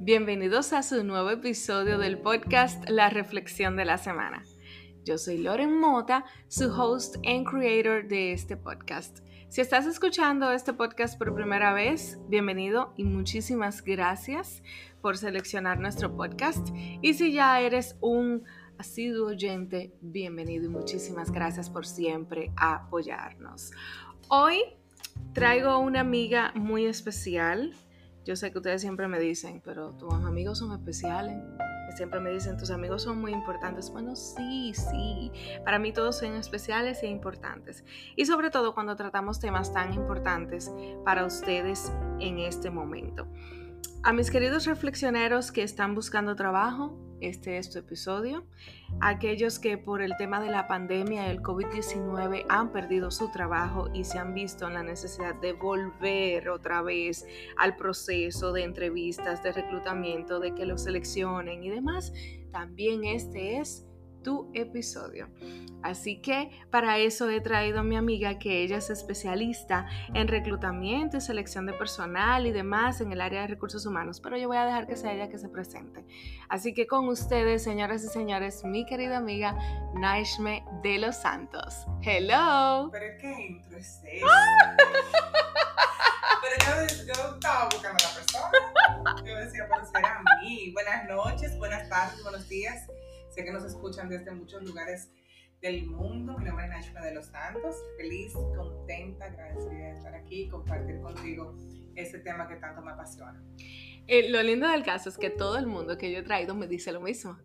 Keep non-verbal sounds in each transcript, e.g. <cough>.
Bienvenidos a su nuevo episodio del podcast La Reflexión de la Semana. Yo soy Loren Mota, su host and creator de este podcast. Si estás escuchando este podcast por primera vez, bienvenido y muchísimas gracias por seleccionar nuestro podcast. Y si ya eres un asiduo oyente, bienvenido y muchísimas gracias por siempre apoyarnos. Hoy traigo una amiga muy especial yo sé que ustedes siempre me dicen, pero tus amigos son especiales. Siempre me dicen, tus amigos son muy importantes. Bueno, sí, sí. Para mí todos son especiales e importantes. Y sobre todo cuando tratamos temas tan importantes para ustedes en este momento. A mis queridos reflexioneros que están buscando trabajo, este es tu episodio. Aquellos que por el tema de la pandemia del COVID-19 han perdido su trabajo y se han visto en la necesidad de volver otra vez al proceso de entrevistas, de reclutamiento, de que los seleccionen y demás, también este es tu episodio. Así que para eso he traído a mi amiga que ella es especialista en reclutamiento y selección de personal y demás en el área de recursos humanos, pero yo voy a dejar que sea ella que se presente. Así que con ustedes, señoras y señores, mi querida amiga Naishme de los Santos. Hello. Pero que intro es <laughs> Pero yo, yo, estaba buscando a la persona. Yo decía, pero será a mí. Buenas noches, buenas tardes, buenos días. Sé que nos escuchan desde muchos lugares del mundo. Mi nombre es Naishma de los Santos. Feliz, contenta, agradecida de estar aquí y compartir contigo este tema que tanto me apasiona. Eh, lo lindo del caso es que todo el mundo que yo he traído me dice lo mismo.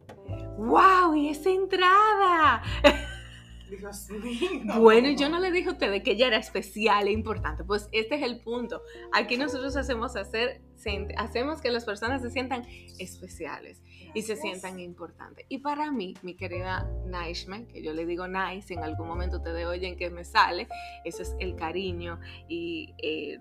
¡Wow! ¡Y esa entrada! <laughs> Dios mío. Bueno, yo no le dije a ustedes que ella era especial e importante. Pues este es el punto. Aquí nosotros hacemos hacer, hacemos que las personas se sientan especiales y se sientan importantes. Y para mí, mi querida Naishme, que yo le digo Nice, en algún momento te oyen que me sale, eso es el cariño y el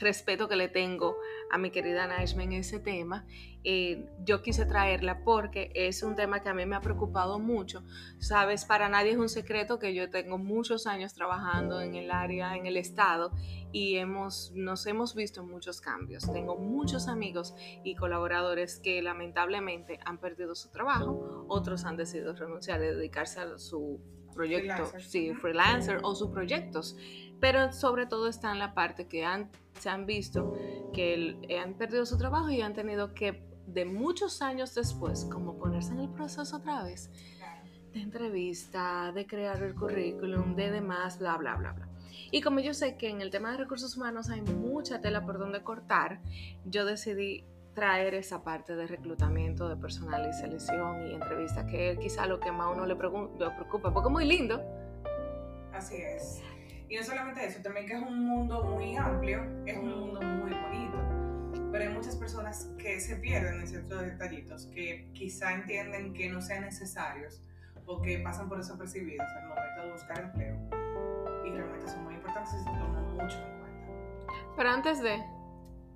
respeto que le tengo a mi querida Naishme en ese tema. Eh, yo quise traerla porque es un tema que a mí me ha preocupado mucho. Sabes, para nadie es un secreto que yo tengo muchos años trabajando en el área, en el estado, y hemos, nos hemos visto muchos cambios. Tengo muchos amigos y colaboradores que lamentablemente han perdido su trabajo, otros han decidido renunciar y dedicarse a su proyecto, freelancer. sí, freelancer o sus proyectos. Pero sobre todo está en la parte que han, se han visto que han perdido su trabajo y han tenido que, de muchos años después, como ponerse en el proceso otra vez, de entrevista, de crear el currículum, de demás, bla, bla, bla, bla. Y como yo sé que en el tema de recursos humanos hay mucha tela por donde cortar, yo decidí traer esa parte de reclutamiento de personal y selección y entrevista, que es quizá lo que más a uno le, le preocupa, porque es muy lindo. Así es. Y no solamente eso, también que es un mundo muy amplio, es un mundo muy bonito. Pero hay muchas personas que se pierden en ciertos detallitos que quizá entienden que no sean necesarios o que pasan por desapercibidos al momento de buscar empleo. Y realmente son muy importantes y se toman mucho en cuenta. Pero antes de,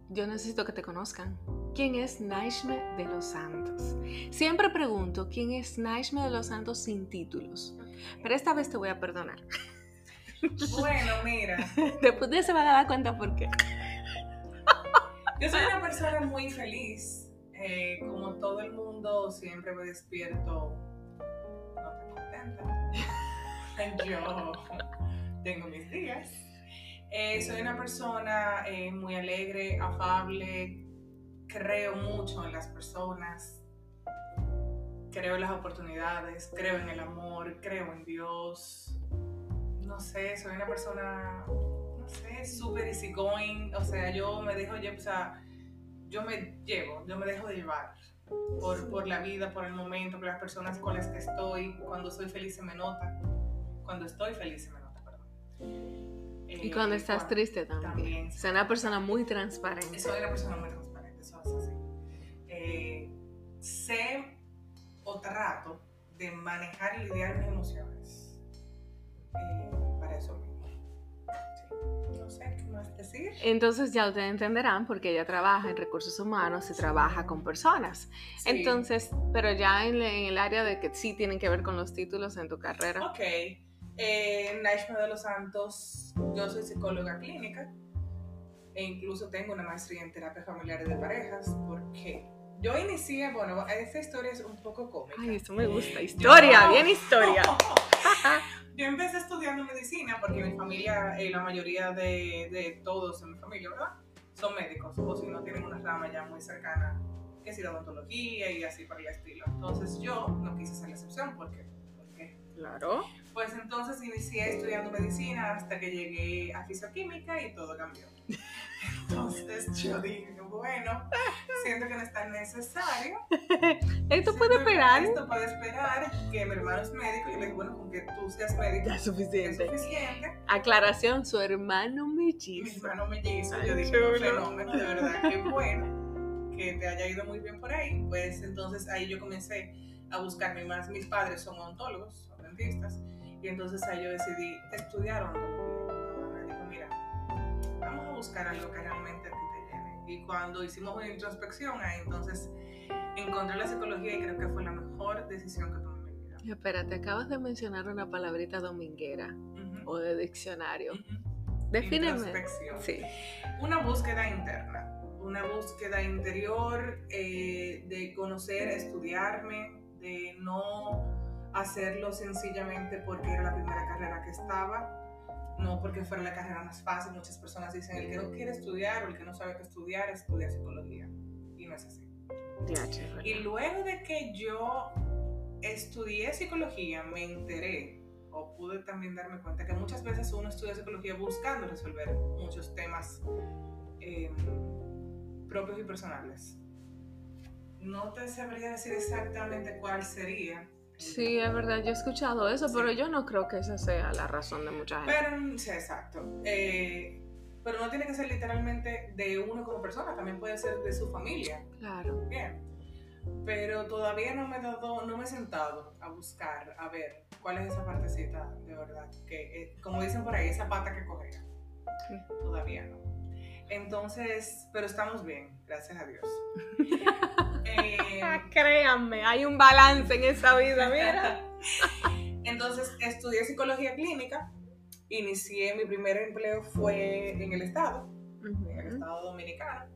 yo necesito que te conozcan. ¿Quién es Naishme de los Santos? Siempre pregunto quién es Naishme de los Santos sin títulos. Pero esta vez te voy a perdonar. Bueno, mira. <laughs> Después de se van a dar cuenta por qué. Yo soy una persona muy feliz. Eh, como todo el mundo, siempre me despierto no tan contenta. <laughs> Yo tengo mis días. Eh, soy una persona eh, muy alegre, afable, creo mucho en las personas, creo en las oportunidades, creo en el amor, creo en Dios, no sé, soy una persona, sé, súper easygoing, o sea, yo me dejo, o sea, yo me llevo, yo me dejo de llevar por, por la vida, por el momento, por las personas con las que estoy, cuando soy feliz se me nota, cuando estoy feliz se me nota, perdón. y cuando eh, estás triste también. también soy una persona muy transparente. Soy una persona muy transparente, eso es así. Eh, sé o trato de manejar y lidiar mis emociones eh, para eso mismo. No sé qué más decir. Entonces ya ustedes entenderán porque ella trabaja en recursos humanos y trabaja con personas. Entonces, pero ya en, el área de que sí tienen que ver con los títulos en tu carrera. Ok. Eh, Naishma de los Santos, yo soy psicóloga clínica. e incluso tengo una maestría en terapia familiar de parejas porque yo inicié, bueno, esta historia es un poco cómica. Ay, eso me gusta. Historia, bien historia. <laughs> <laughs> yo empecé estudiando medicina porque mi familia, eh, la mayoría de, de, todos en mi familia, ¿verdad? Son médicos, o si no tienen una rama ya muy cercana, que es la odontología y así por el estilo. Entonces yo no quise ser la excepción porque, porque claro. Pues entonces inicié estudiando medicina hasta que llegué a fisioquímica y todo cambió. <laughs> Entonces yo dije, bueno, siento que no es tan necesario. <laughs> Esto puede esperar. Esto puede esperar, que mi hermano es médico. Y le dije, bueno, con que tú seas médico ya es suficiente. Es suficiente. Aclaración, su hermano mellizo. Mi hermano mellizo. Yo dije, un fenómeno, de verdad, qué bueno que te haya ido muy bien por ahí. Pues entonces ahí yo comencé a buscarme más. Mis padres son odontólogos, son dentistas y entonces ahí yo decidí estudiar odontología. Buscar algo que realmente a ti te llene. Y cuando hicimos una introspección, ahí entonces encontré la psicología y creo que fue la mejor decisión que tomé en mi vida. Espérate, acabas de mencionar una palabrita dominguera o de diccionario. Uh Introspección. Sí. Una búsqueda interna, una búsqueda interior eh, de conocer, estudiarme, de no hacerlo sencillamente porque era la primera carrera que estaba, no porque fuera la carrera más fácil. Muchas personas dicen, el que no quiere estudiar o el que no sabe qué estudiar, estudia psicología. Y no es así. y luego de que yo estudié psicología, me enteré o pude también darme cuenta que muchas veces uno estudia psicología buscando resolver muchos temas em, propios y personales. No te sabría decir exactamente cuál sería, Sí, es verdad, yo he escuchado eso, pero yo no creo que esa sea la razón de mucha gente. Pero, sí, exacto. Eh, pero no tiene que ser literalmente de uno como persona, también puede ser de su familia. Claro. Bien. Pero todavía no me he dado, no me he sentado a buscar, a ver cuál es esa partecita de verdad, que eh, como dicen por ahí, esa pata que cogea. Todavía no. Entonces, pero estamos bien, gracias a Dios. <laughs> Eh, Créanme, hay un balance en esa vida, mira. <laughs> Entonces, estudié psicología clínica. Inicié, mi primer empleo fue en el Estado, en el Estado Dominicano,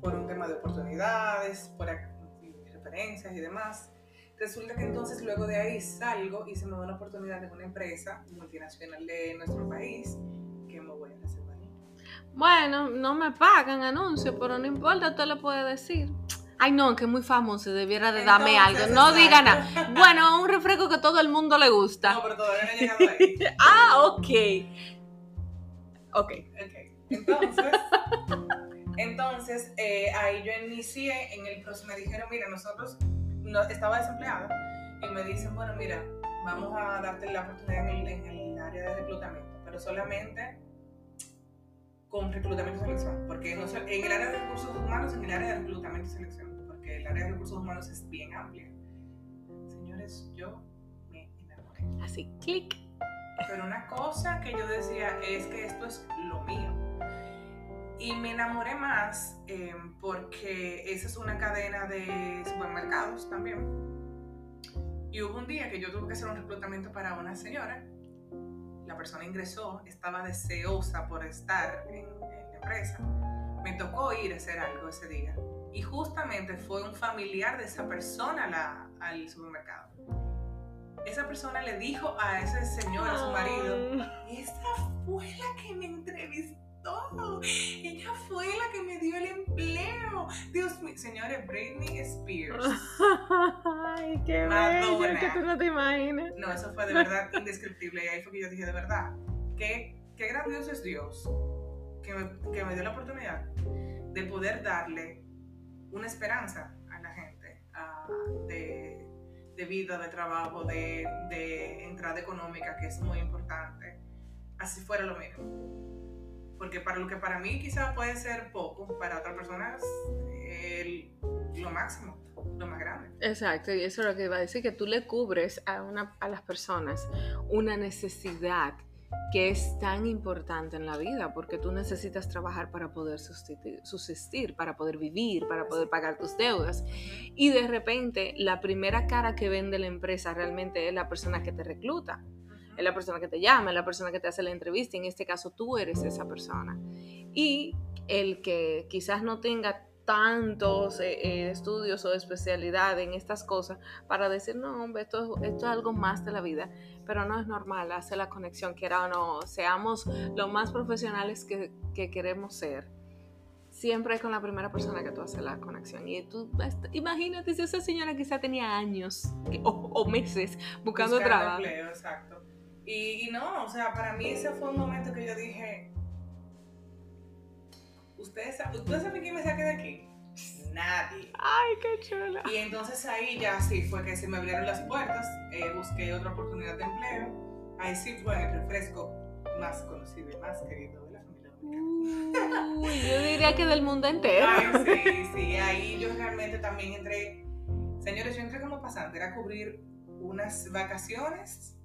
por un tema de oportunidades, por referencias y demás. Resulta que entonces luego de ahí salgo y se me da una oportunidad en una empresa multinacional de nuestro país que me voy a hacer bueno, no me pagan anuncios, pero no importa, usted le puede decir. Ay, no, que es muy famoso, debiera de darme algo. No diga nada. Bueno, un refresco que todo el mundo le gusta. No, pero todavía no he llegado ahí. <laughs> ah, ok. Ok. Entonces, entonces eh, ahí yo inicié en el proceso. Me dijeron, mira, nosotros no, estaba desempleada y me dicen, bueno, mira, vamos a darte la oportunidad en el, en el área de reclutamiento, pero solamente con reclutamiento y selección, porque no, en el área de recursos humanos, en el área de reclutamiento y selección, porque el área de recursos humanos es bien amplia. Señores, yo me enamoré. Así, clic. Pero una cosa que yo decía es que esto es lo mío. Y me enamoré más eh, porque esa es una cadena de supermercados también. Y hubo un día que yo tuve que hacer un reclutamiento para una señora la persona ingresó, estaba deseosa por estar en, la empresa. Me tocó ir a hacer algo ese día. Y justamente fue un familiar de esa persona la, al supermercado. Esa persona le dijo a ese señor, a su marido, esa fue la que me entrevistó ella fue la que me dio el empleo. Dios mío, señores, Britney Spears. <laughs> Ay, qué Madonna. que tú no te imaginas. No, eso fue de verdad <laughs> indescriptible. Y ahí fue que yo dije, de verdad, qué, qué grandioso es Dios que me, que me dio la oportunidad de poder darle una esperanza a la gente de, de, vida, de trabajo, de, de entrada económica, que es muy importante. Así fuera lo mismo porque para lo que para mí quizás puede ser poco, para otras personas lo máximo, lo más grande. Exacto, y eso es lo que iba a decir, que tú le cubres a, una, a las personas una necesidad que es tan importante en la vida, porque tú necesitas trabajar para poder subsistir, para poder vivir, para poder pagar tus deudas. Y de repente la primera cara que vende la empresa realmente es la persona que te recluta es la persona que te llama, es la persona que te hace la entrevista, en este caso tú eres esa persona. Y el que quizás no tenga tantos eh, eh, estudios o especialidad en estas cosas para decir, no, hombre, esto, esto es algo más de la vida, pero no es normal hacer la conexión, quiera o no, seamos lo más profesionales que, que queremos ser. Siempre es con la primera persona que tú haces la conexión. Y tú, imagínate si esa señora quizá tenía años o, o meses buscando, trabajo. Empleo, exacto. Y, y no, o sea, para mí ese fue un momento que yo dije, ¿ustedes, ¿ustedes saben quién me saque de aquí? Nadie. Ay, qué chula. Y entonces ahí ya sí fue que se me abrieron las puertas, eh, busqué otra oportunidad de empleo. Ahí sí fue el refresco más conocido y más querido de la familia Uy, yo diría que del mundo entero. Ay, sí, sí, ahí yo realmente también entré, señores, yo entré como pasante, era cubrir unas vacaciones.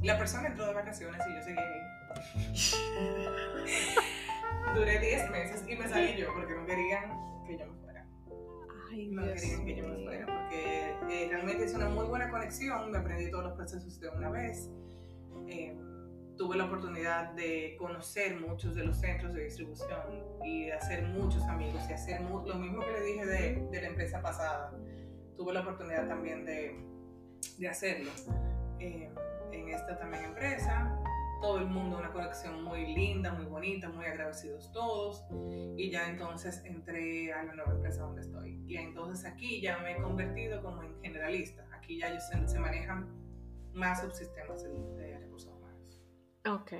La persona entró de vacaciones y yo seguí ahí. <laughs> Duré 10 meses y me salí yo porque no querían que yo me fuera. Ay, No Dios querían que yo me fuera porque eh, realmente es una muy buena conexión. Me aprendí todos los procesos de una vez. Eh, tuve la oportunidad de conocer muchos de los centros de distribución y de hacer muchos amigos y hacer lo mismo que le dije de, de la empresa pasada. Tuve la oportunidad también de, de hacerlo eh, en esta también empresa. Todo el mundo, una conexión muy linda, muy bonita, muy agradecidos todos. Y ya entonces entré a la nueva empresa donde estoy. Y entonces aquí ya me he convertido como en generalista. Aquí ya se, se manejan más subsistemas humanos. Ok.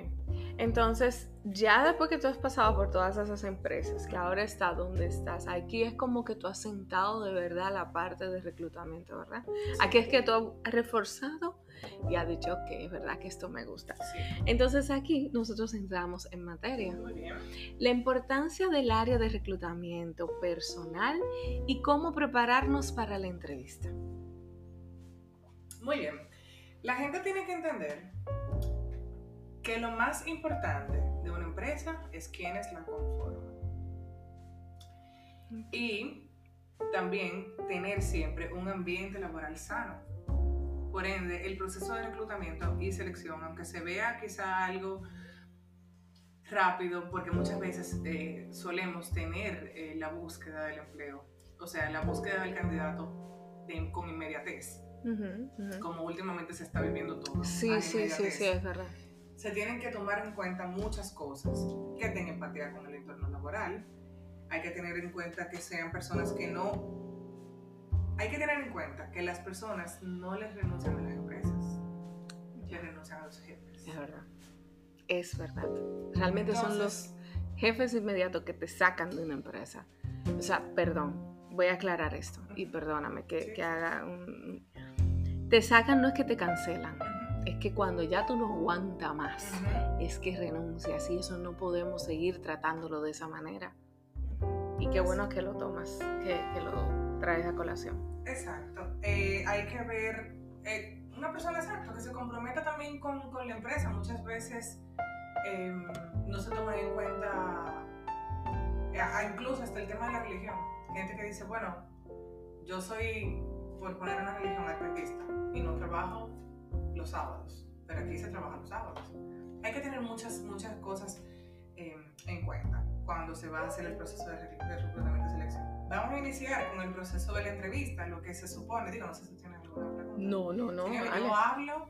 Entonces, ya después que tú has pasado por todas esas empresas, que ahora está donde estás, aquí es como que tú has sentado de verdad la parte de reclutamiento, ¿verdad? Aquí es que tú has reforzado y has dicho que es verdad que esto me gusta. Sí, Entonces aquí nosotros entramos en materia. muy bien. La importancia del área de reclutamiento personal y cómo prepararnos para la entrevista. Muy bien. La gente tiene que entender que lo más importante de una empresa es quienes la conforman. Y también tener siempre un ambiente laboral sano. Por ende, el proceso de reclutamiento y selección, aunque se vea quizá algo rápido, porque muchas veces eh, solemos tener eh, la búsqueda del empleo, o sea, la búsqueda del candidato de- con inmediatez Ujú, ujú. como últimamente se está viviendo todo. Sí, sí, sí, sí, es verdad. Se tienen que tomar en cuenta muchas cosas, que tengan empatía con el entorno laboral, hay que tener en cuenta que sean personas que no... Hay que tener en cuenta que las personas no les renuncian a las empresas, les renuncian a los jefes. Es verdad. Es verdad. Realmente son los jefes inmediatos que te sacan de una empresa. O sea, perdón, voy a aclarar esto y perdóname que, Sí. que haga un... Te sacan no es que te cancelan, es que cuando ya tú no aguantas más, es que renuncias y eso no podemos seguir tratándolo de esa manera. Y qué bueno que lo tomas, que, que lo traes a colación. Exacto. Eh, hay que ver eh, una persona exacta que se comprometa también con, con la empresa. Muchas veces eh, no se toman en cuenta, eh, incluso hasta el tema de la religión. Gente que dice, bueno, yo soy, por poner una religión adventista, y no trabajo los sábados, pero aquí se trabaja los sábados. Hay que tener muchas, muchas cosas eh, en cuenta cuando se va a hacer el proceso de, re- de reclutamiento y selección. Vamos a iniciar con el proceso de la entrevista, lo que se supone, digo, no sé si tienes alguna pregunta. No, no, no. Señora, yo hablo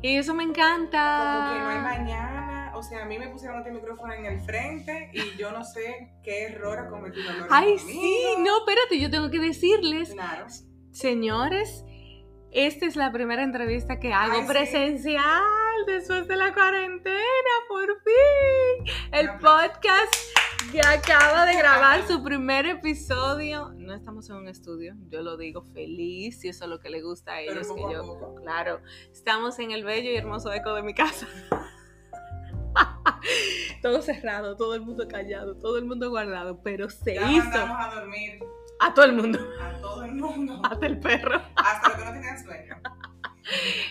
Y eso me como que no hay encanta. mañana, o sea, a mí me pusieron este micrófono en el frente y yo no sé qué error ha cometido Ay, conmigo. sí, no, espérate, yo tengo que decirles Claro. Señores, esta es la primera entrevista que hago Ay, sí. presencial después de la cuarentena, por fin. El podcast que acaba de grabar su <laughs> primer episodio. No estamos en un estudio, yo lo digo feliz, si eso es lo que le gusta a ellos. que poco yo, poco. Claro, estamos en el bello y hermoso eco de mi casa. <laughs> todo cerrado, todo el mundo callado, todo el mundo guardado, pero se Ya hizo mandamos a dormir a todo el mundo, <laughs> a todo el mundo, <laughs> hasta el perro. hasta los que no tenían sueño.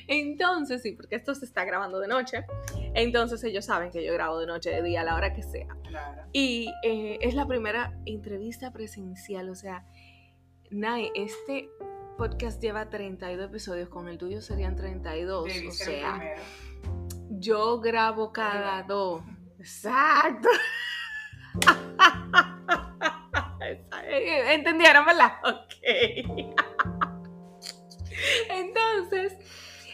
Entonces, sí, porque esto se está grabando de noche. Entonces ellos saben que yo grabo de noche, de día, a la hora que sea. Claro. Y eh, es la primera entrevista presencial. O sea, Nai, este podcast lleva 32 episodios, con el tuyo serían 32. Debí o sea, yo grabo cada dos. Exacto. <laughs> Eh, ¿Entendieron, verdad? <laughs> Ok. Entonces,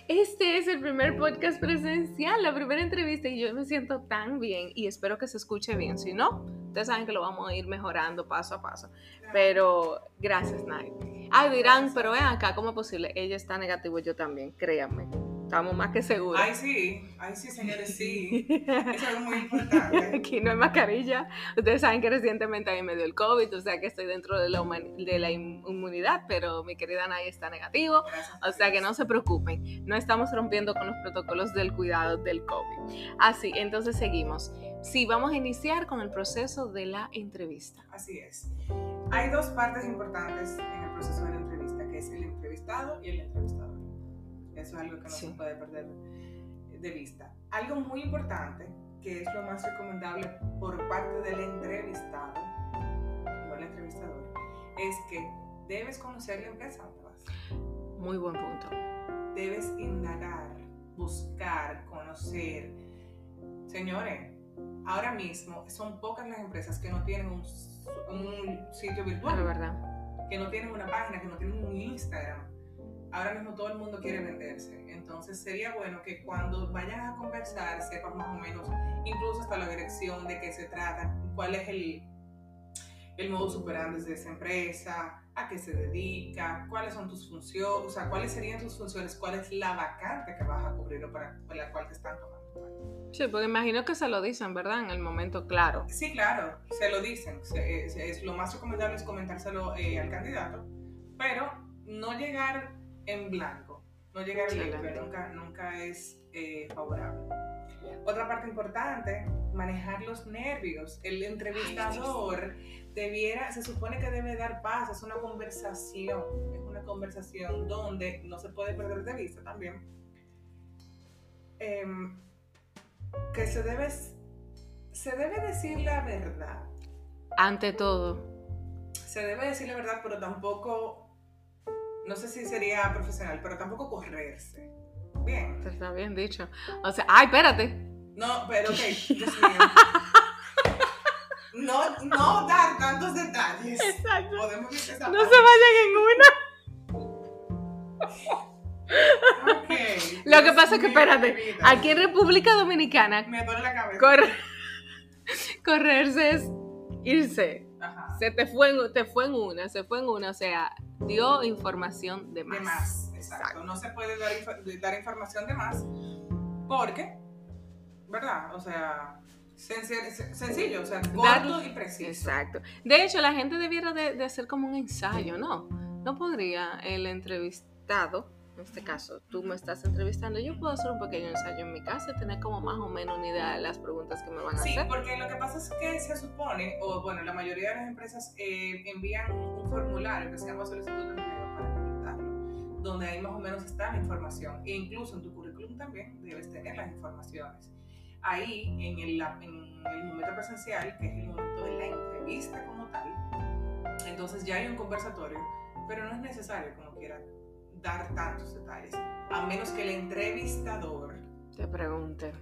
este es el primer podcast presencial, la primera entrevista y yo me siento tan bien y espero que se escuche bien. Si no, ustedes saben que lo vamos a ir mejorando paso a paso. Pero gracias, Nay. Ay, dirán, pero vean acá, ¿cómo es posible? Ella está negativo, yo también, créanme. Estamos más que seguros. Ay, sí, ay, sí, señores, sí. Eso es muy importante. <laughs> Aquí no hay mascarilla. Ustedes saben que recientemente a mí me dio el COVID, o sea que estoy dentro de la, de la inmunidad, pero mi querida Nay está negativo. o sea que no se preocupen, no estamos rompiendo con los protocolos del cuidado del COVID. Así, entonces seguimos. Sí, vamos a iniciar con el proceso de la entrevista. Así es. Hay dos partes importantes en el proceso de la entrevista, que es el entrevistado y el entrevistador. Eso es algo que no se puede perder de vista. Algo muy importante, que es lo más recomendable por parte del entrevistado, o el entrevistador, es que debes conocer la empresa donde vas. Muy buen punto. Debes indagar, buscar, conocer. Señores, ahora mismo son pocas las empresas que no tienen un, un sitio virtual. Verdad. Que no tienen una página, que no tienen un Instagram ahora mismo todo el mundo quiere venderse. Entonces sería bueno que cuando vayan a conversar sepan más o menos, incluso hasta la dirección de qué se trata, cuál es el, el modo superando de esa empresa, a qué se dedica, cuáles son tus funciones, o sea, cuáles serían tus funciones, cuál es la vacante que vas a cubrir o para, la cual te están tomando. Sí, porque imagino que se lo dicen, ¿verdad? En el momento claro. Sí, claro, se lo dicen. es, lo más recomendable es comentárselo eh, al candidato, pero no llegar en blanco. No llegar limpio nunca, nunca es eh, favorable. Otra parte importante, manejar los nervios. El entrevistador debiera, se supone que debe dar paz, es una conversación, es una conversación donde no se puede perder de vista también. Em, que se debe, se debe decir la verdad. Ante todo. Se debe decir la verdad, pero tampoco no sé si sería profesional, pero tampoco correrse. Bien. Está bien dicho. O sea, ay, espérate. No, pero ok, <laughs> Dios mío. No, no dar tantos detalles. Exacto. Podemos. No se vayan en una. Okay, Lo que pasa es que, espérate, aquí en República Dominicana. Me duele la cabeza. correrse es irse. Ajá. Se te fue, en, te fue en una, se fue en una. O sea, dio información de más. De más, exacto. No se puede dar, dar, información de más porque, ¿verdad? O sea, sencillo, o sea, corto y preciso. Exacto. De hecho, la gente debiera de, de hacer como un ensayo, ¿no? No podría el entrevistado en este caso, tú me estás entrevistando, yo puedo hacer un pequeño ensayo en mi casa y tener como más o menos una idea de las preguntas que me van a hacer. Sí, porque lo que pasa es que se supone, o bueno, la mayoría de las empresas eh, envían un formulario que se llama solicitud de empleo para completarlo, donde ahí más o menos está la información. E incluso en tu currículum también debes tener las informaciones. Ahí, en el, en el momento presencial, que es el momento de la entrevista como tal, entonces ya hay un conversatorio, pero no es necesario como quiera dar tantos detalles, a menos que el entrevistador te pregunte.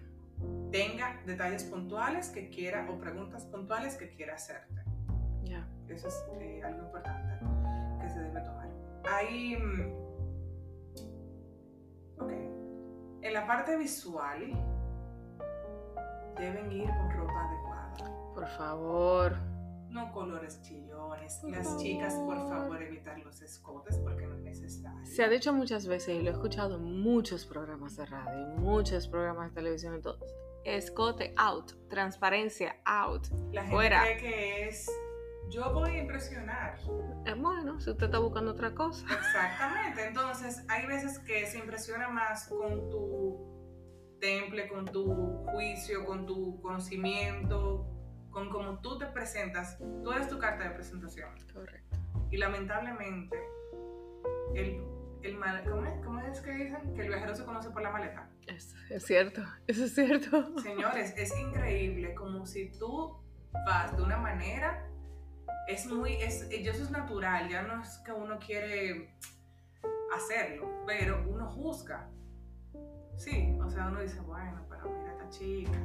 Tenga detalles puntuales que quiera o preguntas puntuales que quiera hacerte. Ya. Eso es eh, algo importante que se debe tomar. Ahí. Mm, ok. En la parte visual, deben ir con ropa adecuada. Por favor no colores chillones. Las chicas, por favor, evitar los escotes porque no es necesario. Se ha dicho muchas veces y lo he escuchado en muchos programas de radio, muchos programas de televisión, y todo. Escote out, transparencia out. La gente cree que es yo voy a impresionar. Es bueno, si usted está buscando otra cosa. Exactamente. Entonces, hay veces que se impresiona más con tu temple, con tu juicio, con tu conocimiento, con cómo tú te presentas, tú eres tu carta de presentación. Correcto. Y lamentablemente, el, el mal, ¿cómo, es, ¿cómo, es, que dicen? Que el viajero se conoce por la maleta. Es, es cierto, eso es cierto. Señores, es increíble como si tú vas de una manera, es muy, es, eso es natural, ya no es que uno quiere hacerlo, pero uno juzga. Sí, o sea, uno dice, bueno, pero mira esta chica,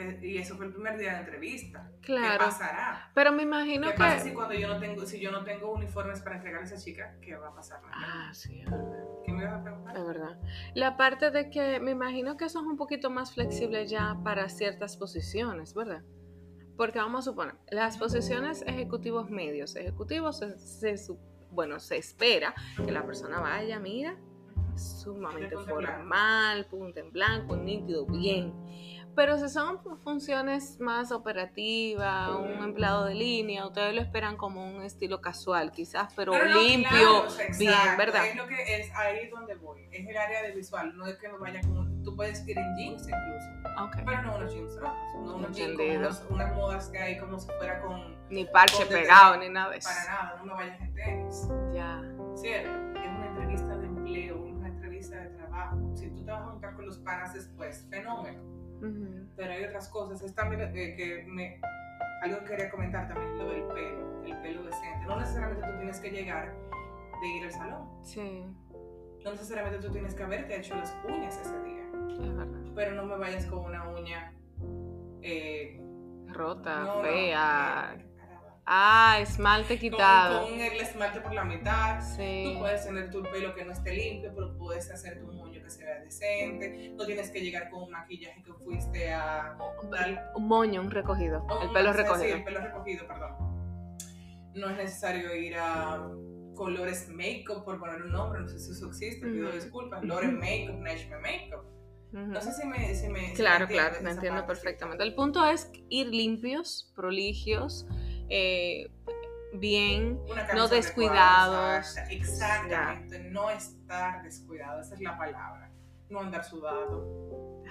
Que- y eso fue el primer día de entrevista. Claro. ¿Qué pasará? Pero me imagino ¿Qué que... pasa si cuando yo no tengo, si yo no tengo uniformes para entregar a esa chica? ¿Qué va a pasar? Ah, sí, es verdad. ¿Qué me vas a preguntar? Es verdad. La parte de que me imagino que eso es un poquito más flexible ya para ciertas posiciones, ¿verdad? Porque vamos a suponer, las posiciones ejecutivos medios, ejecutivos, se, se bueno, se espera que la persona vaya, mira, sumamente formal, punta en blanco, nítido, bien. Pero si son funciones más operativas, un empleado de línea, ustedes lo esperan como un estilo casual, quizás, pero no, no, limpio, claro, o sea, bien, exacto, ¿verdad? Es lo que es ahí donde voy. Es el área de visual. No es que me vaya con. Tú puedes ir en jeans incluso. Ok. Pero no unos jeans rotos. No unos jeans unos- unas modas que hay como si fuera con. Ni parche con pegado, ni nada de eso. Para nada, no me vayas en tenis. Ya. Cierto. Es una entrevista de empleo, una entrevista de trabajo. Si tú te vas a juntar con los panas después, fenómeno. Ujú. Pero hay otras cosas. Es también eh, que me. Algo que quería comentar también, lo del pelo, el pelo decente. No necesariamente tú tienes que llegar de ir al salón. Sí, No necesariamente tú tienes que haberte hecho las uñas ese día, es verdad. pero no me vayas con una uña eh, Rota, no, no, fea. eh, caramba. Ah, esmalte Con, quitado. con el esmalte por la mitad. Sí. Tú puedes tener tu pelo que no esté limpio, pero puedes hacer tu que se vea decente. No tienes que llegar con un maquillaje que fuiste a tal. Un moño, un recogido. o El pelo masaje- sí, recogido. el pelo recogido, perdón. No es necesario ir a colores make-up, por poner un nombre, no sé si eso existe, pido Ujú. disculpas. Loren Makeup, Nashme Makeup. No sé si me. Si me si Claro, me claro, esa entiendo parte, perfectamente. El punto es ir limpios, proligios, eh, bien. No descuidados. adecuada, Exactamente, no estar descuidado, esa es la palabra. No andar sudado.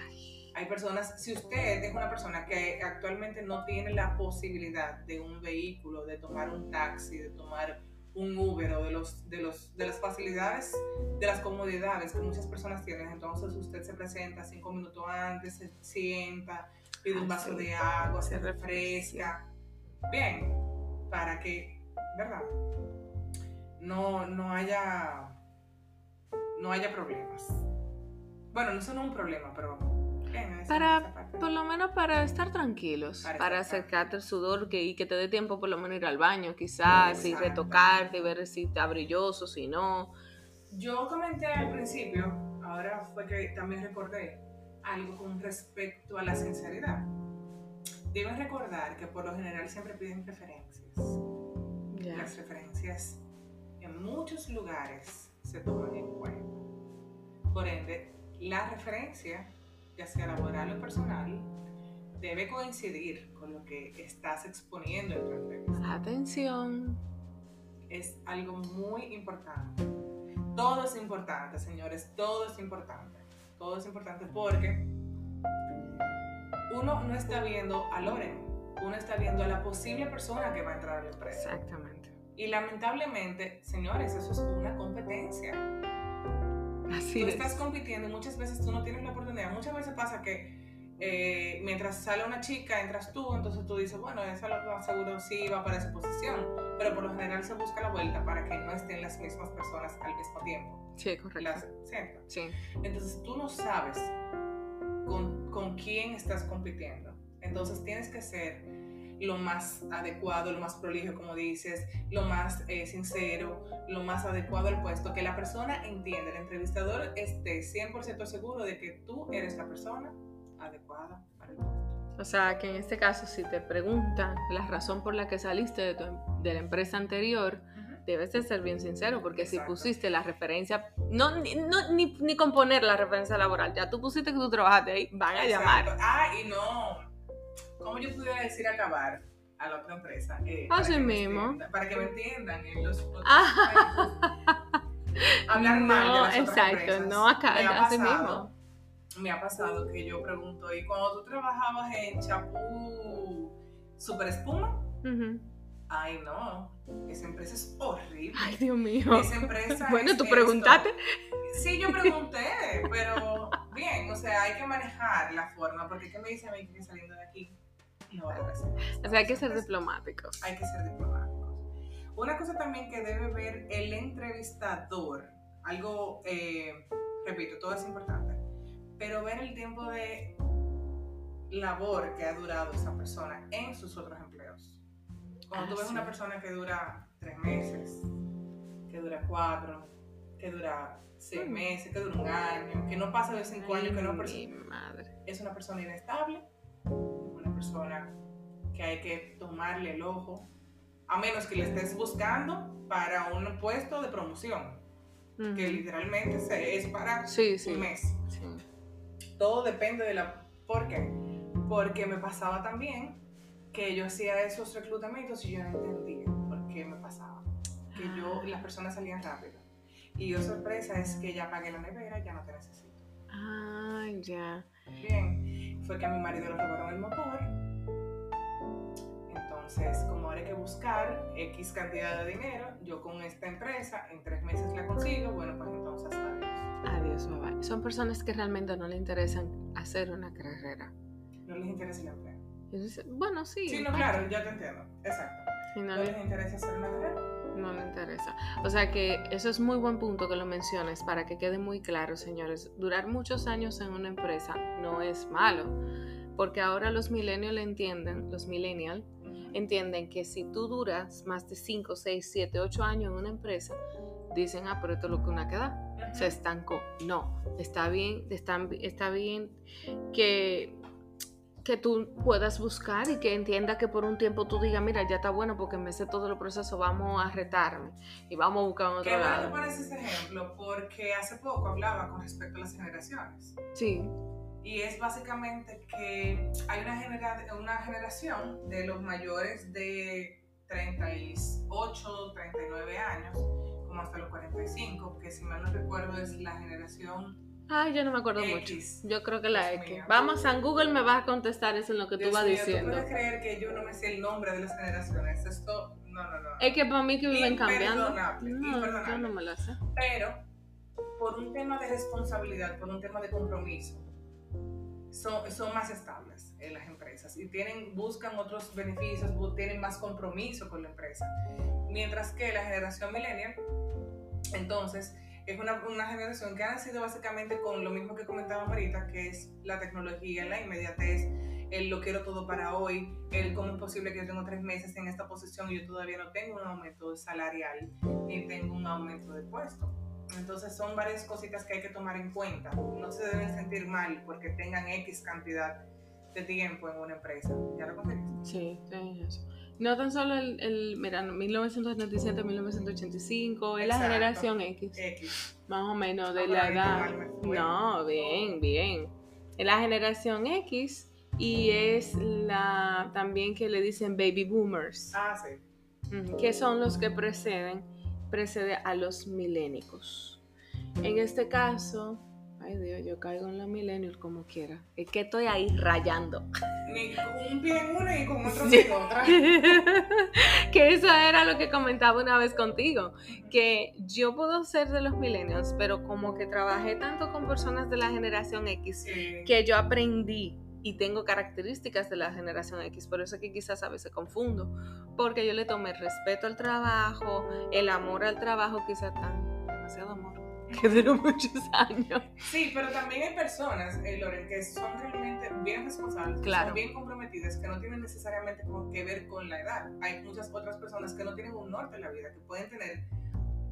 Hay personas, si usted es una persona que actualmente no tiene la posibilidad de un vehículo, de tomar un taxi, de tomar un Uber o de, los, de, los, de las facilidades, de las comodidades que muchas personas tienen, entonces usted se presenta cinco minutos antes, se sienta, pide un vaso de agua, se refresca. Bien, para que, ¿verdad? No, no haya, no haya problemas. Bueno, no son un problema, pero esa- Para- esa. Por lo menos para estar tranquilos, Para para, estar acercarte el sudor que, y que te dé tiempo por lo menos ir al baño, quizás, y retocarte, ver si está brilloso, si no. Yo comenté al principio, ahora fue que también recordé algo con respecto a la sinceridad. Deben recordar que por lo general siempre piden referencias. Ya. Las referencias en muchos lugares se toman en cuenta. Por ende, la referencia, ya sea laboral o personal, debe coincidir con lo que estás exponiendo en tu entrevista. Atención. Es algo muy importante. Todo es importante, señores, todo es importante. Todo es importante porque uno no está viendo a Loren, uno está viendo a la posible persona que va a entrar a la empresa. Exactamente. Y lamentablemente, señores, eso es una competencia. Así Tú es. estás compitiendo y muchas veces tú no tienes la oportunidad. Muchas veces pasa que eh, mientras sale una chica, entras tú, entonces tú dices, bueno, esa lo más seguro sí va para esa posición. Pero por lo general se busca la vuelta para que no estén las mismas personas al mismo tiempo. Sí, correcto. Las, ¿cierto? Sí. Entonces tú no sabes con, con quién estás compitiendo. Entonces tienes que ser lo más adecuado, lo más prolijo, como dices, lo más eh, sincero, lo más adecuado al puesto, que la persona entienda, el entrevistador esté 100% seguro de que tú eres la persona adecuada para el puesto. O sea, que en este caso, si te preguntan la razón por la que saliste de, tu em- de la empresa anterior, debes de ser bien sincero, porque si Exacto. pusiste la referencia, no, ni, no, ni, ni con poner la referencia laboral, ya tú pusiste que tú trabajaste ahí, van a Exacto. llamar. Ah, y no. ¿Cómo yo pudiera decir acabar a la otra empresa? Eh, Así me mismo. para que me entiendan en los otros Ah. países. Hablar mal de las otras exacto, empresas. no acá, Me ha pasado- Me ha pasado que yo pregunto, ¿y cuando tú trabajabas en Chapú Super Espuma? Ay, no, esa empresa es horrible. Ay, Dios mío. Esa empresa <laughs> Bueno, es tú esto. preguntaste. Sí, yo pregunté, pero bien, o sea, hay que manejar la forma, porque ¿qué me dice a mí que saliendo de pasar. O sea, hay que ser diplomático. Hay que ser diplomáticos. Una cosa también que debe ver el entrevistador, algo, eh, repito, todo es importante, pero ver el tiempo de labor que ha durado esa persona en sus otros empleos. Cuando Ah, tú ves sí. una persona que dura tres meses, que dura cuatro, que dura seis Mm. meses, que dura un año, que no pasa de cinco años, que no Ay, mi madre. es una persona inestable, persona que hay que tomarle el ojo, a menos que le estés buscando para un puesto de promoción, que literalmente se- es para Sí, sí. un mes. sí. Todo depende de la... ¿Por qué? Porque me pasaba también que yo hacía esos reclutamientos y yo no entendía por qué me pasaba. Que yo, las personas salían rápido. Y yo sorpresa es que ya pagué la nevera, ya no te necesito. Ah, ya. Bien, fue que a mi marido le robaron el motor. Entonces, como ahora hay que buscar X cantidad de dinero, yo con esta empresa en tres meses la consigo, bueno, pues entonces adiós. Adiós, bye. Son personas que realmente no le interesan hacer una carrera. No les interesa el empleo. Bueno, sí. Sí, no, parte. claro, ya te entiendo. Exacto. No No le- les interesa hacer una carrera. No le interesa. O sea que eso es muy buen punto que lo menciones para que quede muy claro, señores. Durar muchos años en una empresa no es malo, porque ahora los millennials entienden, los millennials entienden que si tú duras más de 5, 6, 7, 8 años en una empresa, dicen, ah, pero esto es lo que una queda, se estancó. No, está bien, está, está bien que que tú puedas buscar y que entienda que por un tiempo tú digas, mira, ya está bueno porque me sé todo el proceso, vamos a retarme y vamos a buscar Qué otro que lado. pones ese ejemplo, porque hace poco hablaba con respecto a las generaciones. Sí, Y es básicamente que hay una, genera- una generación de los mayores de 38, 39 años, como hasta los 45, que si mal no recuerdo es la generación ay, yo no me acuerdo mucho. X. Yo creo que la Dios X. mío. Vamos, San Google me va a contestar eso en lo que tú Dios vas mío, diciendo. ¿Tú puedes creer que yo no me sé el nombre de las generaciones? Esto, no, no, no. Es que para mí que viven cambiando. No, yo no me lo sé. Pero por un tema de responsabilidad, por un tema de compromiso, son, son más estables en las empresas y tienen, buscan otros beneficios, tienen más compromiso con la empresa. Mientras que la generación millennial, entonces, es una, una generación que ha nacido básicamente con lo mismo que comentábamos ahorita, que es la tecnología, la inmediatez, el lo quiero todo para hoy, el cómo es posible que yo tengo tres meses en esta posición y yo todavía no tengo un aumento salarial ni tengo un aumento de puesto. Entonces son varias cositas que hay que tomar en cuenta. No se deben sentir mal porque tengan X cantidad de tiempo en una empresa. ¿Ya lo conseguiste? Sí, sí, eso. No tan solo el, el mira, 1997-1985, es la generación X. X. más o menos de la edad. No, bien, bien. Es la generación X y es la también que le dicen baby boomers, Ah, sí. que son los que preceden precede a los milénicos. En este caso, ay Dios, yo caigo en la millennial como quiera. Es que estoy ahí rayando. <laughs> Ni un pie en una y con otro Sí. pie en otra. <laughs> que eso era lo que comentaba una vez contigo, que yo puedo ser de los millennials, pero como que trabajé tanto con personas de la generación X, Sí. que yo aprendí y tengo características de la generación X, por eso es que quizás a veces confundo, porque yo le tomé respeto al trabajo, el amor al trabajo, quizás tan demasiado amor, que duró muchos años. Sí, pero también hay personas, eh, Loren, que son realmente bien responsables, que Claro. son bien comprometidas, que no tienen necesariamente que ver con la edad. Hay muchas otras personas que no tienen un norte en la vida, que pueden tener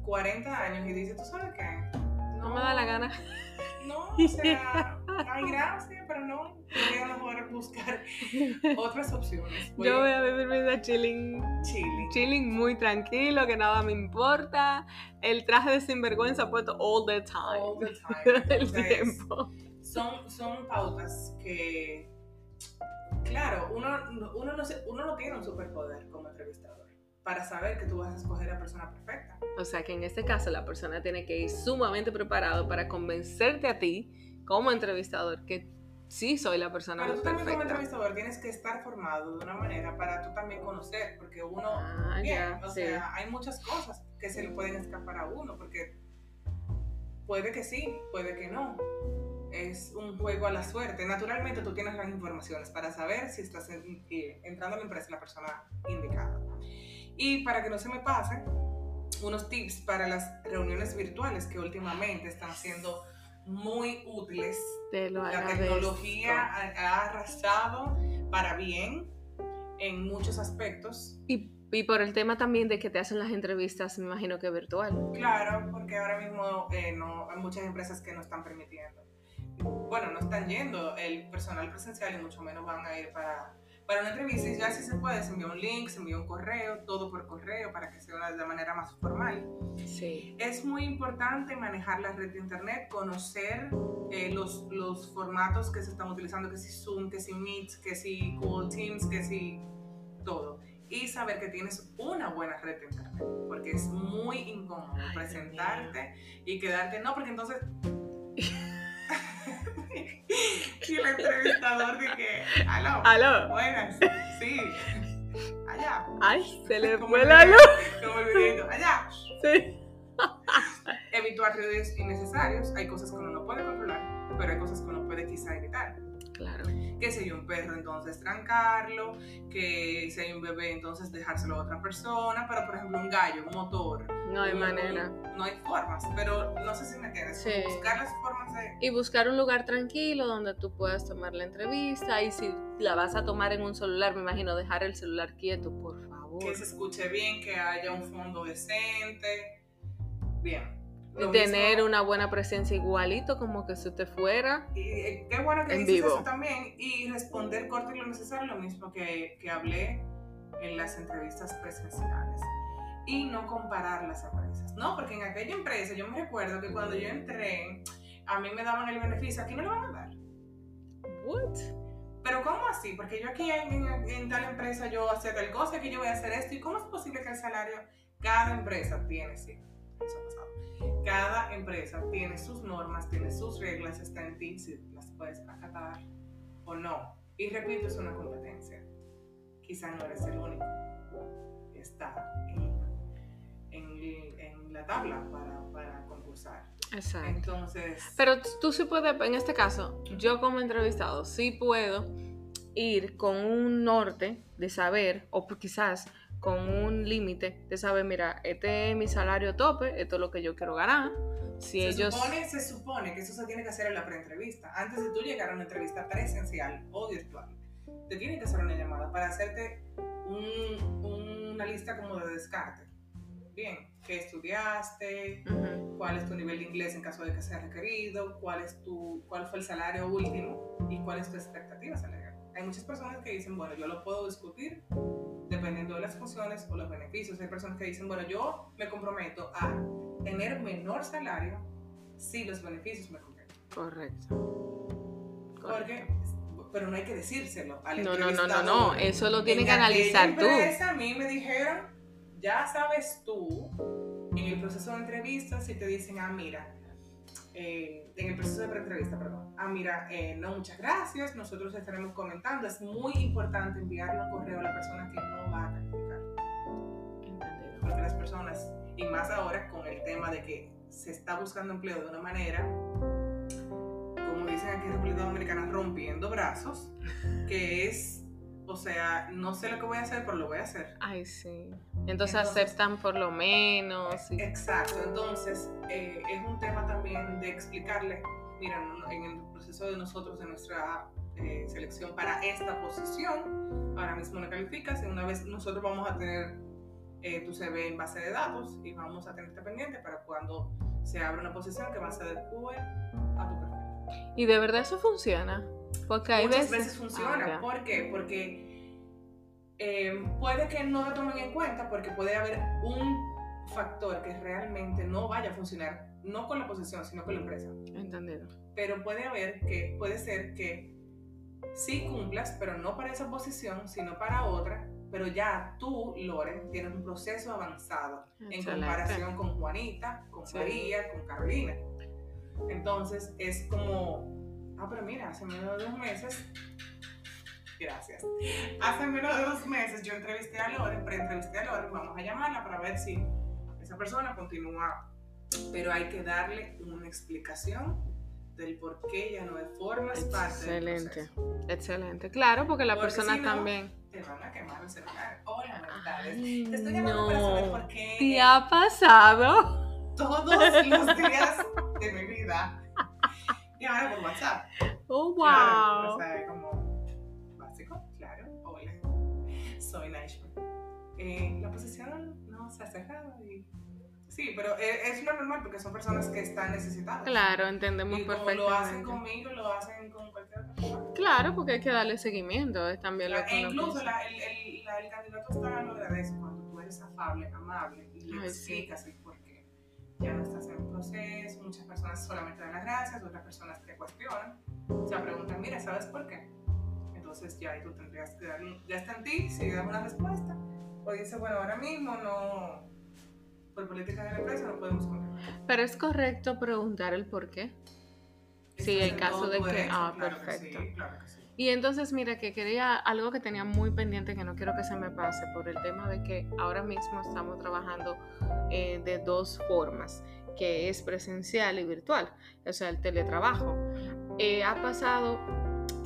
40 años y dicen, ¿tú sabes qué? No me da la gana. No, o sea, <laughs> ay, gracias, pero no. <laughs> Voy a mejor buscar otras opciones. Voy Yo voy a vivir mi vida chilling chilling. chilling, muy tranquilo, que nada me importa. El traje de sinvergüenza puesto all the time. All the <laughs> time. El tiempo. son, son pautas que, claro, uno, uno, no, se- uno no tiene un superpoder como entrevistador para saber que tú vas a escoger a la persona perfecta. O sea que en este caso la persona tiene que ir sumamente preparado para convencerte a ti como entrevistador que sí soy la persona Pero tú también como perfecta. entrevistador tienes que estar formado de una manera para tú también conocer, porque uno, Ah, bien, ya, o sí. sea, hay muchas cosas que se le pueden escapar a uno, porque puede que sí, puede que no. Es un juego a la suerte. Naturalmente tú tienes las informaciones para saber si estás en- eh, entrando a la empresa la persona indicada. Y para que no se me pasen, unos tips para las reuniones virtuales que últimamente están siendo muy útiles. Te lo La tecnología ha, ha arrasado para bien en muchos aspectos. Y, y por el tema también de que te hacen las entrevistas, me imagino que virtual. Claro, porque ahora mismo eh, no, hay muchas empresas que no están permitiendo. Bueno, no están yendo el personal presencial y mucho menos van a ir para, para una entrevista. Ya si se puede, se envía un link, se envía un correo, todo por correo para que sea de manera más formal. Sí. Es muy importante manejar la red de internet, conocer eh, los, los formatos que se están utilizando, que si Zoom, que si Meet, que si Google Teams, que si todo. Y saber que tienes una buena red de internet, porque es muy incómodo Ay, presentarte y quedarte, no, porque entonces... <laughs> y el entrevistador de que, aló, Aló. buenas, sí, allá. Ay, se le fue la luz. Como el videito, allá. Sí. evitar ruidos innecesarios. Hay cosas que uno no puede controlar, pero hay cosas que uno puede quizá evitar. Claro. Que si hay un perro, entonces trancarlo. Que si hay un bebé, entonces dejárselo a otra persona. Pero, por ejemplo, un gallo, un motor. No hay un- manera. No hay formas, pero no sé si me entiendes. Sí. Buscar las formas de... Y buscar un lugar tranquilo donde tú puedas tomar la entrevista. Y si la vas a tomar en un celular, me imagino dejar el celular quieto, por favor. Que se escuche bien, que haya un fondo decente. Bien. Lo tener mismo- una buena presencia igualito, como que si usted fuera. Y eh, qué bueno que En dices vivo. eso también. Y responder corto y lo necesario, lo mismo que, que hablé en las entrevistas presenciales. Y no comparar las empresas. No, porque en aquella empresa yo me recuerdo que cuando yo entré, a mí me daban el beneficio, aquí no le van a dar. What? Pero ¿cómo así? Porque yo aquí en, en- tal empresa yo hacía tal cosa, que yo voy a hacer esto. ¿Y cómo es posible que el salario, cada empresa tiene, sí, eso ha pasado. Cada empresa tiene sus normas, tiene sus reglas, está en ti si las puedes acatar o no. Y repito, es una competencia. Quizá no eres el único que está en, en- en la tabla para, para concursar. Exacto. Entonces, Pero tú sí puedes, en este caso, yo como entrevistado, sí puedo ir con un norte de saber, o p- quizás con un límite de saber, mira, este es mi salario tope, esto es lo que yo quiero ganar. Si se, ellos... supone, se supone que eso se tiene que hacer en la preentrevista. Antes de tú llegar a una entrevista presencial o virtual, te tienen que hacer una llamada para hacerte un- una lista como de descarte. Bien, ¿qué estudiaste? Ujú, ¿Cuál es tu nivel de inglés en caso de que sea requerido? ¿Cuál, es tu, cuál fue el salario último? ¿Y cuál es tu expectativa salarial? Hay muchas personas que dicen, bueno, yo lo puedo discutir dependiendo de las funciones o los beneficios. Hay personas que dicen, bueno, yo me comprometo a tener menor salario si los beneficios me cubren. Correcto. Porque, pero no hay que decírselo al No, no, no, no, no, eso lo tienes En que analizar tú. a mí me dijeron, ya sabes tú, en el proceso de entrevista, si te dicen, ah, mira, eh, en el proceso de preentrevista, perdón, ah, mira, eh, no, muchas gracias, nosotros estaremos comentando. Es muy importante enviarle un correo a la persona que no va a calificar. Entendido. Porque las personas, y más ahora con el tema de que se está buscando empleo de una manera, como dicen aquí en República Dominicana, rompiendo brazos, que es, o sea, no sé lo que voy a hacer, pero lo voy a hacer. Ay, sí. Entonces, Entonces- aceptan por lo menos. y- Exacto, entonces eh, es un tema también de explicarle, mira, en- el proceso de nosotros, de nuestra eh, selección para esta posición, ahora mismo no calificas y una vez nosotros vamos a tener eh, tu CV en base de datos y vamos a tenerte pendiente para cuando se abra una posición que más se adecue a tu perfil. Y de verdad eso funciona. Porque hay Muchas veces... veces funciona. Ah. ¿Por qué? Porque eh, puede que no lo tomen en cuenta porque puede haber un factor que realmente no vaya a funcionar, no con la posición, sino con la empresa. Entendido. Pero puede haber que, puede ser que sí cumplas, pero no para esa posición, sino para otra, pero ya tú, Loren, tienes un proceso avanzado en comparación con Juanita, con Sí. María, con Carolina. Entonces es como, ah, pero mira, hace menos de dos meses, gracias, hace menos de dos meses yo entrevisté a Loren, pre-entrevisté a Loren, vamos a llamarla para ver si esa persona continúa, pero hay que darle una explicación del por qué ya no formas parte del Excelente. proceso. Excelente. Claro, porque la Porque persona si no, también... Te van a quemar el celular. Hola. Ay, Te estoy llamando para saber por qué ¿Te ha pasado? todos los días de mi vida Y ahora por WhatsApp. Oh, wow. Claro, o sea, como soy Naishma. Eh, la posición no se ha cerrado y... Sí, pero es, es lo normal porque son personas que están necesitadas. Claro, entendemos Y como perfectamente. lo hacen conmigo, lo hacen con cualquier otra persona. Claro, porque hay que darle seguimiento, es también lo que e incluso la- el, el- la- el candidato está lo agradece cuando tú eres afable, amable y le Ay, sí. explicas el por qué. Ya no estás en un proceso, muchas personas solamente dan las gracias, otras personas te cuestionan, o sea, preguntan, mira, ¿sabes por qué? Entonces ya ahí tú tendrías que dar, ya está en ti, si das una respuesta, o dices, bueno, ahora mismo no, por política de la empresa no podemos continuar. Pero es correcto preguntar el por qué. Sí, en caso de que- ah, claro que perfecto. sí, claro que sí. Y entonces, mira, que quería algo que tenía muy pendiente que no quiero que se me pase por el tema de que ahora mismo estamos trabajando eh, de dos formas, que es presencial y virtual, o sea, el teletrabajo. Eh, ha pasado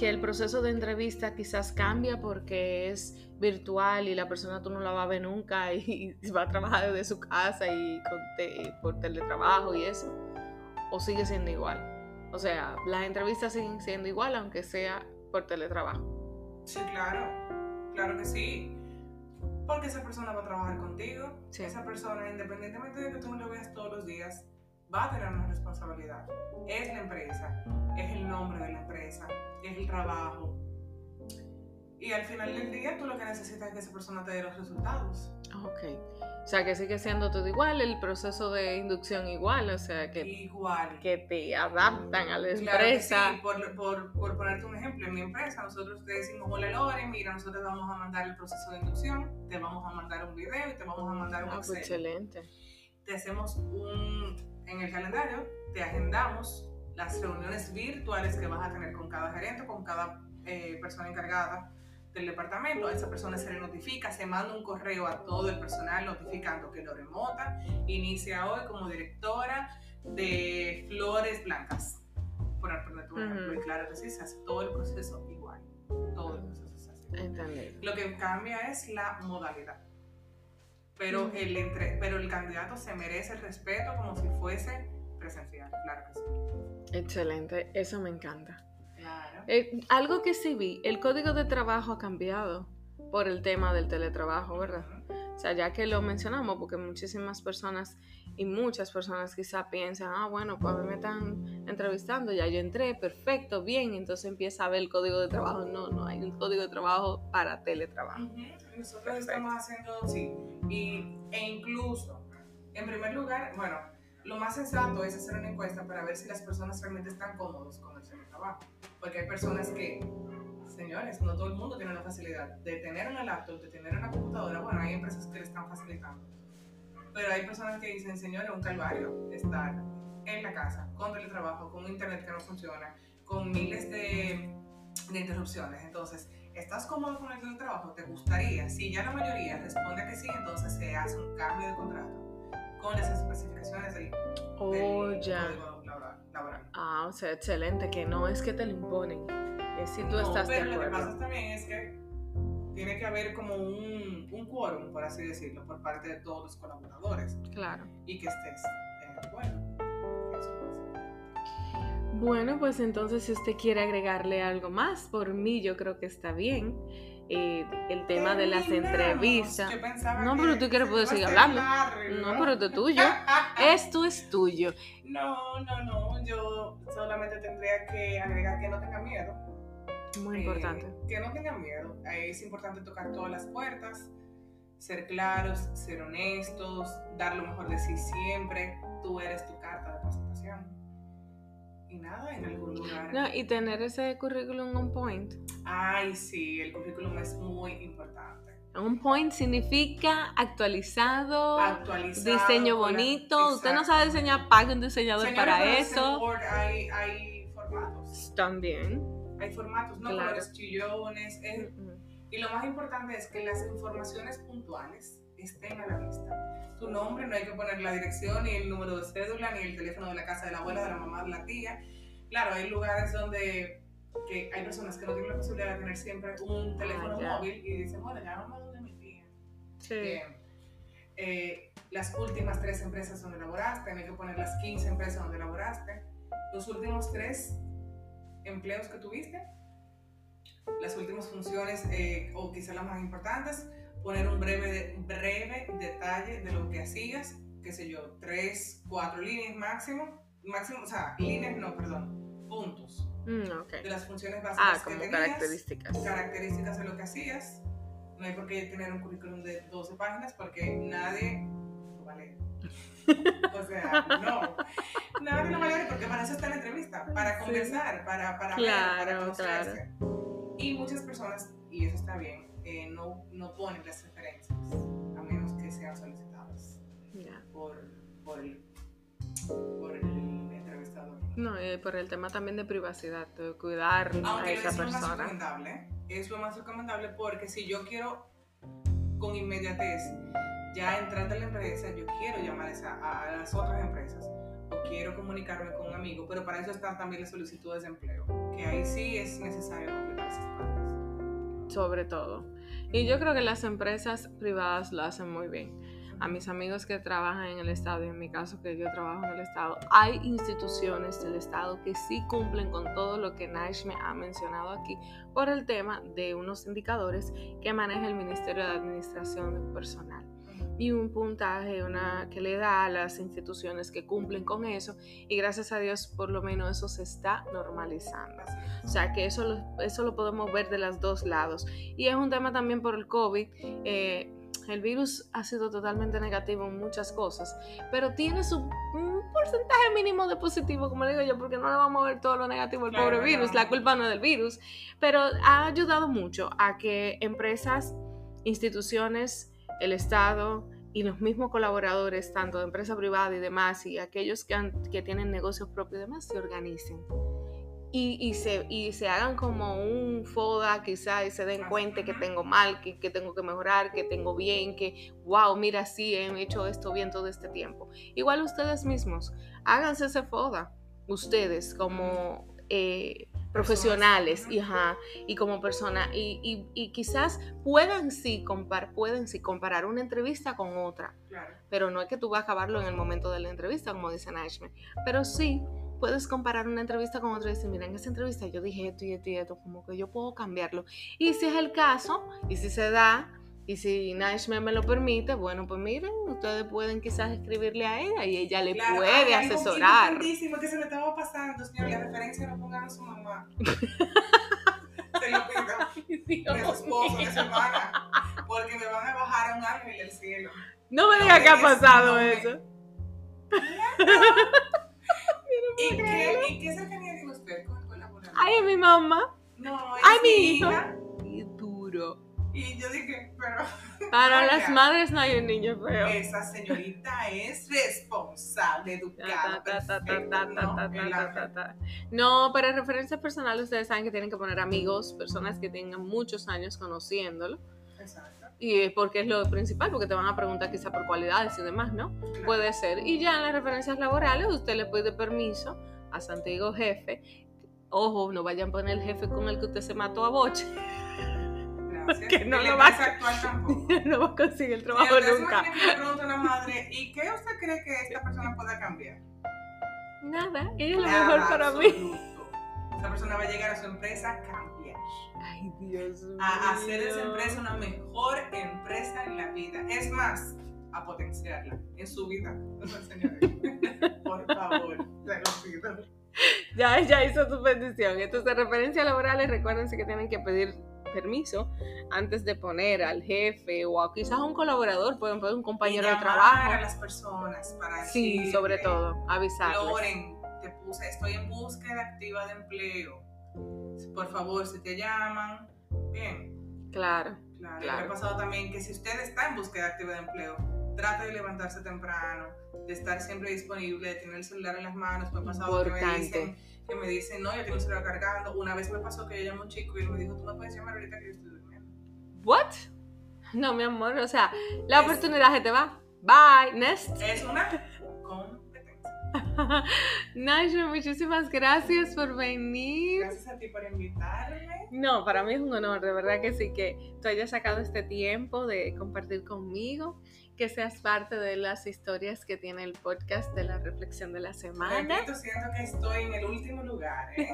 que el proceso de entrevista quizás cambia porque es virtual y la persona tú no la vas a ver nunca <laughs> y, va a trabajar desde su casa y con te- por teletrabajo y eso, o sigue siendo igual. O sea, las entrevistas siguen siendo igual aunque sea por teletrabajo. Sí, claro, claro que sí. Porque esa persona va a trabajar contigo. Sí. Esa persona, independientemente de que tú no lo veas todos los días, va a tener una responsabilidad. Es la empresa, es el nombre de la empresa, es el trabajo. Y al final del día tú lo que necesitas es que esa persona te dé los resultados. Ok. O sea, que sigue siendo todo igual, el proceso de inducción igual, o sea, que, Igual. que te adaptan a la Claro que empresa. sí, por, por, por ponerte un ejemplo, en mi empresa nosotros te decimos, hola Lore, mira, nosotros te vamos a mandar el proceso de inducción, te vamos a mandar un video y te vamos a mandar un Ah, pues Excel. excelente. te hacemos un, en el calendario, te agendamos las reuniones virtuales que vas a tener con cada gerente, con cada eh, persona encargada del departamento. A esa persona se le notifica, se manda un correo a todo el personal notificando que lo remota, inicia hoy como directora de flores blancas. Por ejemplo, Ujú. y claro que sí, se hace todo el proceso igual. Todo el proceso se hace igual. Entendido. Lo que cambia es la modalidad. Pero, Mm. el entre, pero el candidato se merece el respeto como si fuese presencial, claro que sí. Excelente, eso me encanta. Claro. Eh, algo que sí vi, el código de trabajo ha cambiado por el tema del teletrabajo, ¿verdad? O sea, ya que lo mencionamos, porque muchísimas personas y muchas personas quizá piensan, ah, bueno, pues a mí me están entrevistando, ya yo entré, perfecto, bien, entonces empieza a ver el código de trabajo. No, no, hay un código de trabajo para teletrabajo. Ujú. Nosotros estamos haciendo, sí, y, e incluso, en primer lugar, bueno, lo más sensato es hacer una encuesta para ver si las personas realmente están cómodos con el teletrabajo. Porque hay personas que, señores, no todo el mundo tiene la facilidad de tener una laptop, de tener una computadora. Bueno, hay empresas que le están facilitando. Pero hay personas que dicen, señores, un calvario estar en la casa, con teletrabajo, con internet que no funciona, con miles de, de interrupciones. Entonces, ¿estás cómodo con el teletrabajo? ¿Te gustaría? Si ya la mayoría responde que sí, entonces se hace un cambio de contrato con las especificaciones del, Oh, del ya. código laboral. Ah, o sea, excelente, que no es que te lo imponen, es si tú No, estás de pero lo que acuerdo. pasa también es que tiene que haber como un, un quórum, por así decirlo, por parte de todos los colaboradores Claro. y que estés eh, de acuerdo. Bueno, pues entonces si usted quiere agregarle algo más, por mí yo creo que está bien. Eh, el tema de las entrevistas. No, pero tú quieres poder seguir hablando. No, pero esto es tuyo. <laughs> Esto es tuyo. No, no, no. Yo solamente tendría que agregar que no tenga miedo. Muy Eh, importante. que no tengan miedo. Eh, es importante tocar todas las puertas, ser claros, ser honestos, dar lo mejor de sí siempre. Tú eres tu carta. Y nada, en algún lugar. No, y tener ese currículum on point. Ay, sí, el currículum es muy importante. On point significa actualizado, Actualizado. diseño bonito. Usted no sabe diseñar, pague un diseñador para eso. Word hay, hay formatos. También. Hay formatos, no Claro. colores chillones. es- Mm, Y lo más importante es que las informaciones puntuales estén a la vista. Tu nombre, no hay que poner la dirección, ni el número de cédula, ni el teléfono de la casa de la abuela, de la mamá, de la tía. Claro, hay lugares donde que hay personas que no tienen la posibilidad de tener siempre un teléfono ya. móvil y dicen, bueno, llámame donde mi tía. Sí. Bien. Eh, las últimas tres empresas donde laboraste, no hay que poner las 15 empresas donde laboraste. los últimos tres empleos que tuviste, las últimas funciones eh, o quizás las más importantes, poner un breve, breve detalle de lo que hacías, qué sé yo, tres, cuatro líneas máximo, máximo, o sea, líneas no, perdón, puntos. Mm, ok. De las funciones Ah, básicas que como tenías, características. características de lo que hacías. No hay por qué tener un currículum de 12 páginas porque nadie lo va a leer. O sea, no. Nadie lo va a leer porque para eso está la entrevista, para conversar, para, para ver, Claro, para conocerse. Y muchas personas, y eso está bien, eh, no, no ponen las referencias, a menos que sean solicitadas Ya. por, por, el, por el entrevistador. No, y por el tema también de privacidad, de cuidar a Aunque esa es lo más persona. recomendable, es lo más recomendable porque si yo quiero con inmediatez ya entrar a la empresa, yo quiero llamar a, a las otras empresas o quiero comunicarme con un amigo, pero para eso están también las solicitudes de empleo, que ahí sí es necesario completar partes. Sobre todo. Y yo creo que las empresas privadas lo hacen muy bien. A mis amigos que trabajan en el Estado, y en mi caso que yo trabajo en el Estado, hay instituciones del Estado que sí cumplen con todo lo que Nash me ha mencionado aquí por el tema de unos indicadores que maneja el Ministerio de Administración Personal y un puntaje una, que le da a las instituciones que cumplen con eso y gracias a Dios por lo menos eso se está normalizando. O sea que eso lo, eso lo podemos ver de los dos lados. Y es un tema también por el COVID. eh, el virus ha sido totalmente negativo en muchas cosas, pero tiene su un porcentaje mínimo de positivo, como digo yo, porque no le vamos a ver todo lo negativo al Claro, pobre no. virus, la culpa no es del virus, pero ha ayudado mucho a que empresas, instituciones, el Estado y los mismos colaboradores, tanto de empresa privada y demás, y aquellos que, han- que tienen negocios propios y demás, se organicen y, y se, y se hagan como un FODA quizá y se den cuenta que tengo mal, que, que tengo que mejorar, que tengo bien, que wow, mira, sí, he hecho esto bien todo este tiempo. Igual ustedes mismos, háganse ese FODA, ustedes como eh, profesionales y, ajá, y como persona, y, y- y quizás puedan sí, compar, pueden sí comparar una entrevista con otra pero no es que tú vas a acabarlo en el momento de la entrevista, como dice Nashme, pero sí puedes comparar una entrevista con otra y decir, mira, en esa entrevista yo dije esto y esto y esto, como que yo puedo cambiarlo. Y si es el caso, y si se da, y si Nashme me lo permite, bueno, pues miren, ustedes pueden quizás escribirle a ella y ella le Claro, puede ay, algo asesorar. importantísimo que se me estaba pasando, señor, la referencia no pongan a su mamá. <laughs> Se lo pido. de su esposo, de su hermana, porque me van a bajar a un ángel del cielo. No me diga que ha pasado eso. ¿Y qué, ¿Y qué cercanía tiene usted con el colaborador? Ay, mi mamá. no, es ay, mi hijo. hija. Qué duro. Y yo dije, pero <laughs> Para Oiga. las madres no hay un niño feo. esa señorita es responsable, educada, no, para referencias personales ustedes saben que tienen que poner amigos, personas que tengan muchos años conociéndolo. Exacto. Y es porque es lo principal, porque te van a preguntar quizá por cualidades y demás, ¿no? Claro. Puede ser. Y ya en las referencias laborales usted le pide permiso a su antiguo jefe. Ojo, no vayan a poner el jefe con el que usted se mató a boche. Gracias. <laughs> que no Y la lo va a actual tampoco. <laughs> no va a conseguir el Y trabajo entonces nunca. pregunta a una madre, ¿y qué usted cree que esta persona pueda cambiar? Nada, ella es lo Nada, mejor para mí. absoluto. Esa persona va a llegar a su empresa a cambiar. Ay, Dios mío. a hacer de esa empresa una mejor empresa en la vida. Es más, a potenciarla en su vida. <laughs> Por favor, te lo pido. Ya, ya hizo tu petición. Entonces, referencias laborales, recuérdense que tienen que pedir permiso antes de poner al jefe o a quizás a un colaborador, pueden poner un compañero Y de trabajo. a las personas para Sí, decirle, sobre todo, avisarles. Loren, te puse, estoy en búsqueda activa de empleo. Por favor, si te llaman, bien. Claro, Claro. Claro. Me ha pasado también que si usted está en búsqueda activa de empleo, trate de levantarse temprano, de estar siempre disponible, de tener el celular en las manos. Me ha pasado que me dicen, que me dicen, no, yo tengo el celular cargando. Una vez me pasó que yo llamé a un chico y él me dijo, tú me puedes llamar ahorita que yo estoy durmiendo. ¿what? No, mi amor, o sea, la Es- oportunidad se te va. Bye, next. Es una competencia. <laughs> Nacho, muchísimas gracias por venir. Gracias a ti por invitarme. No, para mí es un honor, de verdad que sí, que tú hayas sacado este tiempo de compartir conmigo, que seas parte de las historias que tiene el podcast de la reflexión de la semana. Repito, siento que estoy en el último lugar, ¿eh?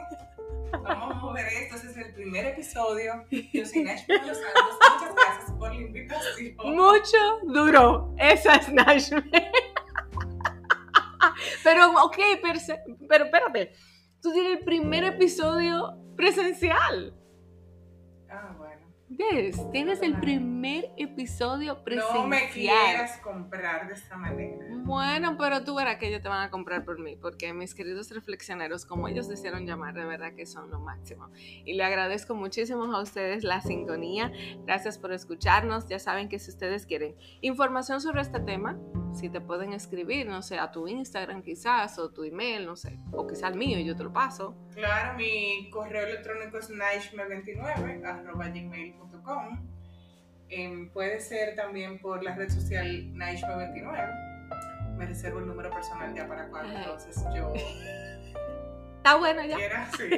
Vamos a mover esto, este es el primer episodio. Yo soy Nash Los Santos. Muchas gracias por la invitación. Mucho duro. Esa es Nashme. <laughs> Pero, ok, pero, pero espérate. Tú tienes el primer episodio presencial. Ah, bueno. ¿Ves? Tienes el primer episodio presencial. No me quieras comprar de esta manera. Bueno, pero tú verás que ellos te van a comprar por mí, porque mis queridos reflexioneros, como ellos desearon llamar, de verdad que son lo máximo. Y le agradezco muchísimo a ustedes la sintonía. Gracias por escucharnos. Ya saben que si ustedes quieren información sobre este tema, si te pueden escribir, no sé, a tu Instagram quizás, o tu email, no sé, o quizás al mío y yo te lo paso. Claro, mi correo electrónico es naishme29 gmail.com. Em, puede ser también por la red social naishme29. Me reservo el número personal ya para cuando entonces yo... Está bueno ya. Quiera, sí.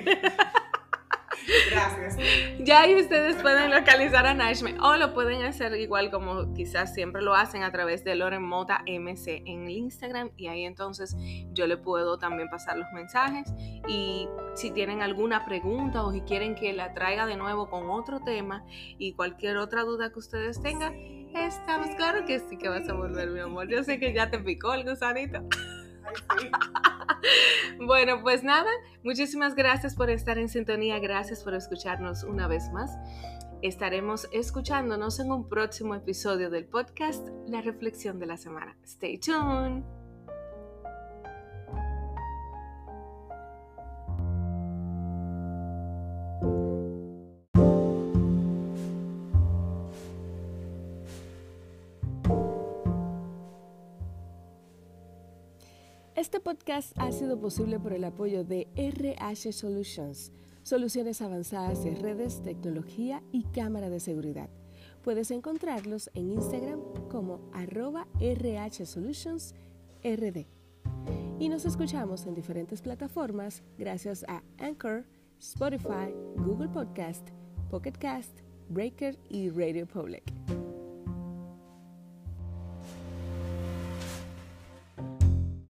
Gracias. Ya ahí ustedes pueden localizar a Nashme o lo pueden hacer igual como quizás siempre lo hacen a través de Loren Mota MC en el Instagram y ahí entonces yo le puedo también pasar los mensajes y si tienen alguna pregunta o si quieren que la traiga de nuevo con otro tema y cualquier otra duda que ustedes tengan, estamos claro que sí que vas a volver mi amor. Yo sé que ya te picó el gusanito. Bueno, pues nada, muchísimas gracias por estar en sintonía, gracias por escucharnos una vez más. Estaremos escuchándonos en un próximo episodio del podcast La Reflexión de la Semana. Stay tuned. Este podcast ha sido posible por el apoyo de RH Solutions, soluciones avanzadas en redes, tecnología y cámara de seguridad. Puedes encontrarlos en Instagram como arroba RH Solutions RD. Y nos escuchamos en diferentes plataformas gracias a Anchor, Spotify, Google Podcast, Pocket Cast, Breaker y Radio Public.